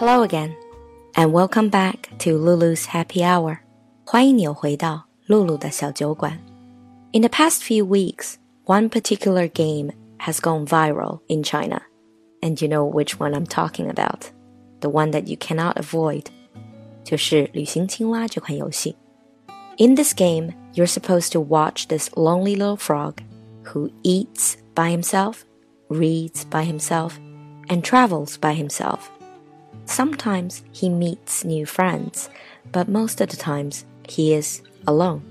Hello again, and welcome back to Lulu's Happy Hour. 欢迎你又回到露露的小酒馆。In the past few weeks, one particular game has gone viral in China, and you know which one I'm talking about. The one that you cannot avoid. 就是旅行青蛙这款游戏。In this game, you're supposed to watch this lonely little frog who eats by himself, reads by himself, and travels by himself. Sometimes he meets new friends, but most of the times he is alone.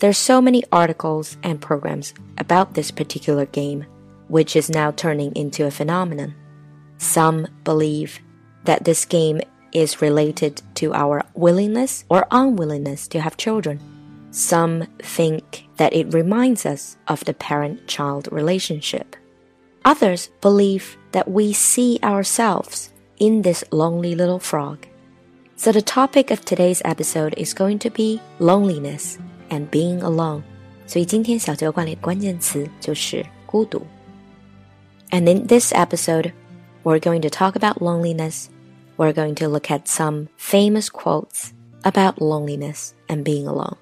There's so many articles and programs about this particular game, which is now turning into a phenomenon. Some believe that this game is related to our willingness or unwillingness to have children. Some think that it reminds us of the parent child relationship. Others believe that we see ourselves in this lonely little frog. So, the topic of today's episode is going to be loneliness and being alone. 所以今天小酒馆里的关键词就是孤独。And in this episode, we're going to talk about loneliness. We're going to look at some famous quotes about loneliness and being alone.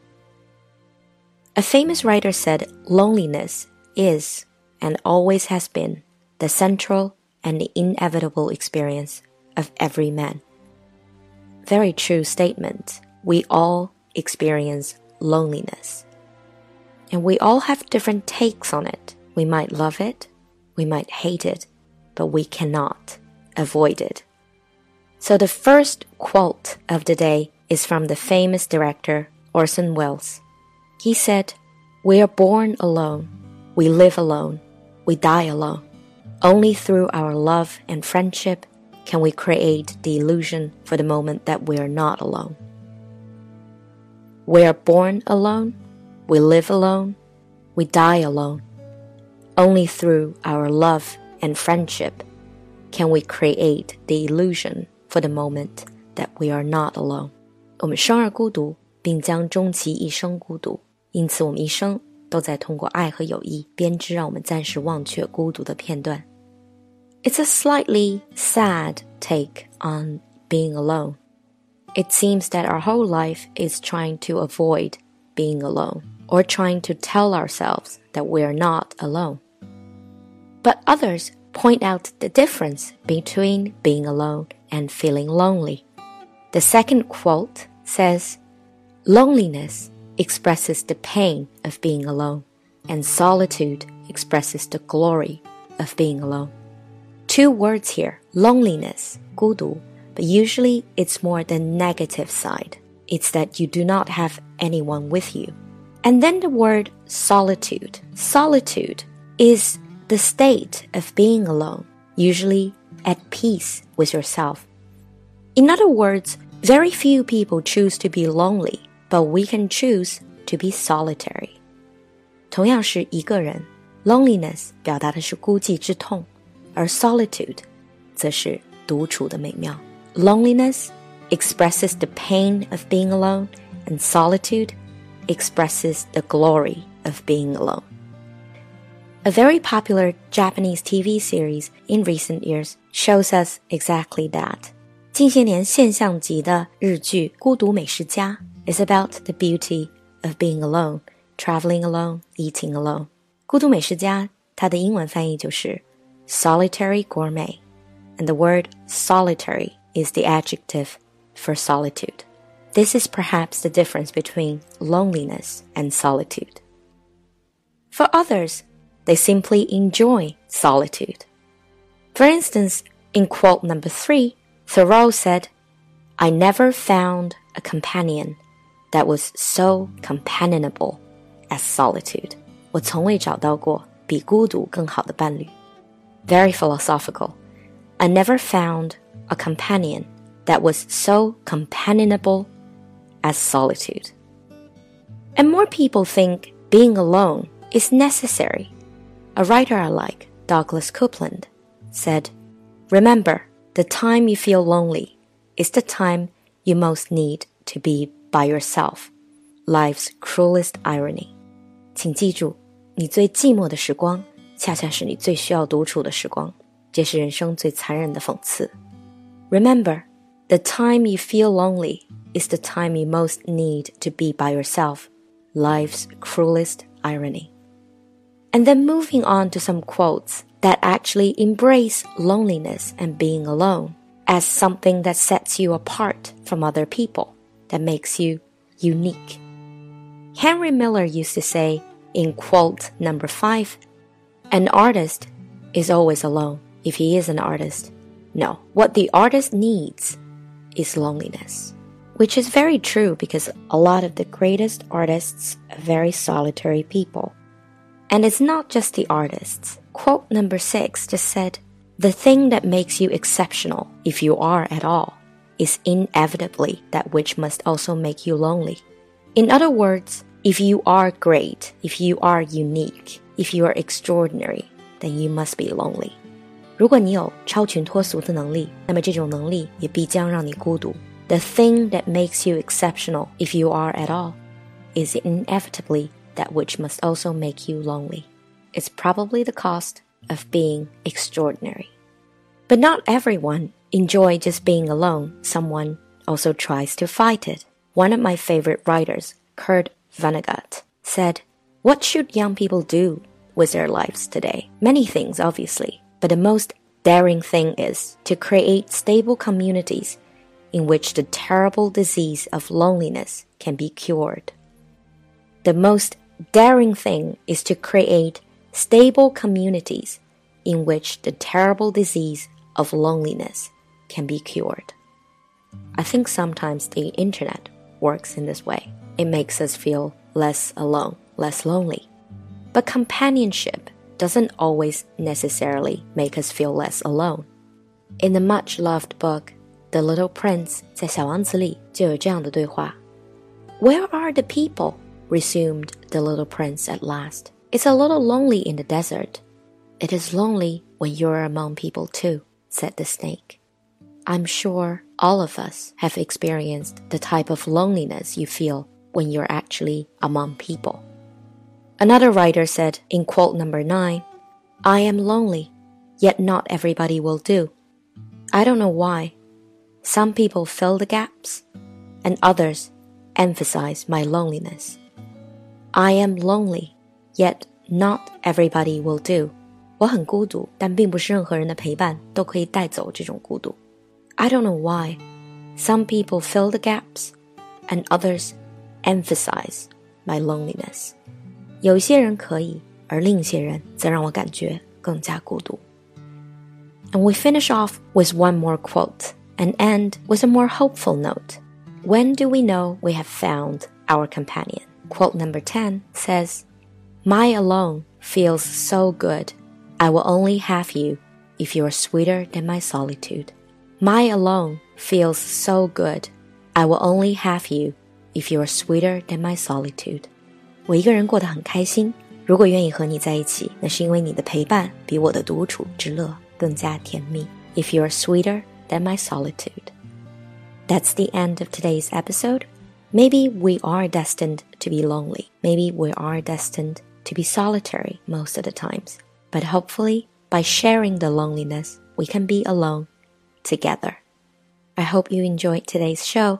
A famous writer said, Loneliness is and always has been the central and the inevitable experience of every man. Very true statement. We all experience loneliness. And we all have different takes on it. We might love it, we might hate it, but we cannot avoid it. So the first quote of the day is from the famous director Orson Welles. He said, We are born alone, we live alone, we die alone. Only through our love and friendship can we create the illusion for the moment that we are not alone. We are born alone, we live alone, we die alone. Only through our love and friendship can we create the illusion for the moment that we are not alone. 我们生而孤独，并将终其一生孤独，因此我们一生都在通过爱和友谊编织让我们暂时忘却孤独的片段。 It's a slightly sad take on being alone. It seems that our whole life is trying to avoid being alone or trying to tell ourselves that we are not alone. But others point out the difference between being alone and feeling lonely. The second quote says, Loneliness expresses the pain of being alone, and solitude expresses the glory of being alone two words here loneliness, 孤独, but usually it's more the negative side. It's that you do not have anyone with you. And then the word solitude. Solitude is the state of being alone, usually at peace with yourself. In other words, very few people choose to be lonely, but we can choose to be solitary. 同样是一个人，loneliness 表达的是孤寂之痛。 而 solitude 则是独处的美妙。Loneliness expresses the pain of being alone, and solitude expresses the glory of being alone. A very popular Japanese TV series in recent years shows us exactly that. 近些年现象级的日剧《孤独美食家》is about the beauty of being alone, traveling alone, eating alone. 孤独美食家，它的英文翻译就是 solitary gourmet, and the word solitary is the adjective for solitude. This is perhaps the difference between loneliness and solitude. For others, they simply enjoy solitude. For instance, in quote number three, Thoreau said, I never found a companion that was so companionable as solitude. 我从未找到过比孤独更好的伴侣。 very philosophical. I never found a companion that was so companionable as solitude. And more people think being alone is necessary. A writer I like, Douglas Coupland, said, Remember, the time you feel lonely is the time you most need to be by yourself. Life's cruelest irony. 请记住，你最寂寞的时光恰恰是你最需要独处的时光，这是人生最残忍的讽刺。 Remember, the time you feel lonely is the time you most need to be by yourself. Life's cruelest irony. And then moving on to some quotes that actually embrace loneliness and being alone as something that sets you apart from other people, that makes you unique. Henry Miller used to say in quote number five, an artist is always alone if he is an artist. No, what the artist needs is loneliness. Which is very true because a lot of the greatest artists are very solitary people. And it's not just the artists. Quote number six just said, The thing that makes you exceptional, if you are at all, is inevitably that which must also make you lonely. In other words, if you are great, if you are unique, if you are extraordinary, then you must be lonely. 如果你有超群脱俗的能力，那么这种能力也必将让你孤独。The thing that makes you exceptional, if you are at all, is inevitably that which must also make you lonely. It's probably the cost of being extraordinary. But not everyone enjoy just being alone. Someone also tries to fight it. One of my favorite writers, Kurt Vonnegut, said, What should young people do with their lives today? Many things, obviously. But the most daring thing is to create stable communities in which the terrible disease of loneliness can be cured. The most daring thing is to create stable communities in which the terrible disease of loneliness can be cured. I think sometimes the internet works in this way. It makes us feel less alone, less lonely. But companionship doesn't always necessarily make us feel less alone. In the much loved book, The Little Prince, 在小王子里就有这样的对话. Where are the people? resumed the little prince at last. It's a little lonely in the desert. It is lonely when you're among people too, said the snake. I'm sure all of us have experienced the type of loneliness you feel when you're actually among people. Another writer said in quote number nine, I am lonely, yet not everybody will do. I don't know why. Some people fill the gaps, and others emphasize my loneliness. I am lonely, yet not everybody will do. 我很孤独，但并不是任何人的陪伴都可以带走这种孤独。I don't know why. Some people fill the gaps, and others emphasize my loneliness. 有些人可以，而另一些人则让我感觉更加孤独。And we finish off with one more quote and end with a more hopeful note. When do we know we have found our companion? Quote number 10 says, My alone feels so good. I will only have you if you are sweeter than my solitude. My alone feels so good. I will only have you if you are sweeter than my solitude. 我一个人过得很开心。如果愿意和你在一起，那是因为你的陪伴比我的独处之乐更加甜蜜。If you are sweeter than my solitude. That's the end of today's episode. Maybe we are destined to be lonely. Maybe we are destined to be solitary most of the times. But hopefully, by sharing the loneliness, we can be alone together. I hope you enjoyed today's show.